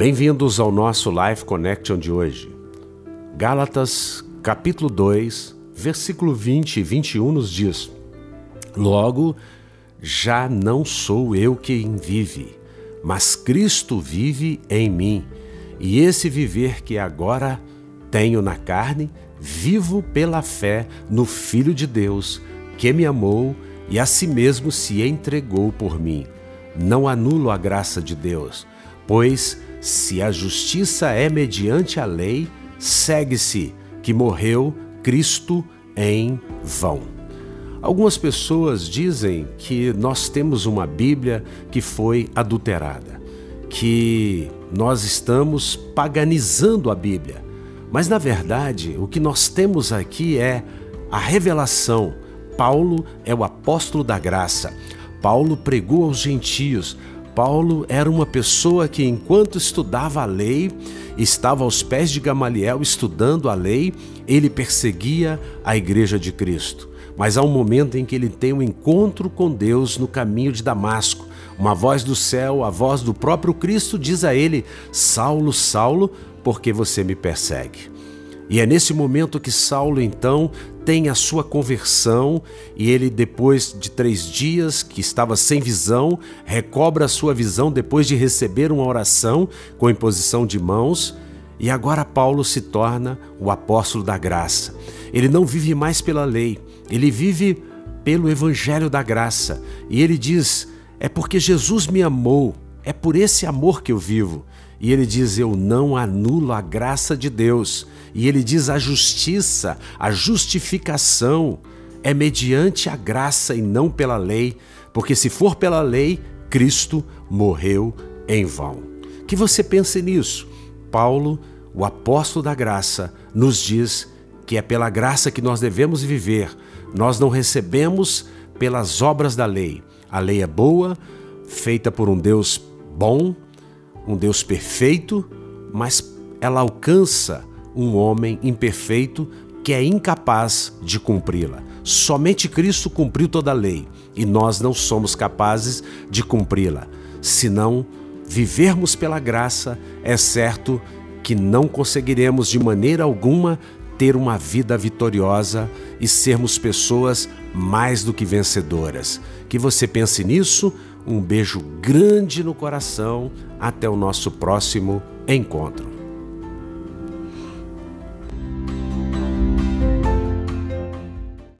Bem-vindos ao nosso Life Connection de hoje. Gálatas, capítulo 2, versículo 20 e 21 nos diz: Logo, já não sou eu quem vive, mas Cristo vive em mim, e esse viver que agora tenho na carne, vivo pela fé no Filho de Deus, que me amou e a si mesmo se entregou por mim. Não anulo a graça de Deus, pois se a justiça é mediante a lei, segue-se que morreu Cristo em vão. Algumas pessoas dizem que nós temos uma Bíblia que foi adulterada, que nós estamos paganizando a Bíblia. Mas na verdade, o que nós temos aqui é a revelação. Paulo é o apóstolo da graça. Paulo pregou aos gentios, Paulo era uma pessoa que, enquanto estudava a lei, estava aos pés de Gamaliel estudando a lei, ele perseguia a igreja de Cristo. Mas há um momento em que ele tem um encontro com Deus no caminho de Damasco. Uma voz do céu, a voz do próprio Cristo, diz a ele: Saulo, Saulo, por que você me persegue? E é nesse momento que Saulo então tem a sua conversão e ele, depois de três dias que estava sem visão, recobra a sua visão depois de receber uma oração com imposição de mãos. E agora Paulo se torna o apóstolo da graça. Ele não vive mais pela lei, ele vive pelo evangelho da graça. E ele diz: É porque Jesus me amou, é por esse amor que eu vivo. E ele diz: Eu não anulo a graça de Deus. E ele diz: A justiça, a justificação é mediante a graça e não pela lei, porque se for pela lei, Cristo morreu em vão. Que você pense nisso. Paulo, o apóstolo da graça, nos diz que é pela graça que nós devemos viver. Nós não recebemos pelas obras da lei. A lei é boa, feita por um Deus bom, um Deus perfeito, mas ela alcança um homem imperfeito que é incapaz de cumpri-la. Somente Cristo cumpriu toda a lei e nós não somos capazes de cumpri-la. Se não vivermos pela graça, é certo que não conseguiremos de maneira alguma ter uma vida vitoriosa e sermos pessoas mais do que vencedoras. Que você pense nisso. Um beijo grande no coração. Até o nosso próximo encontro.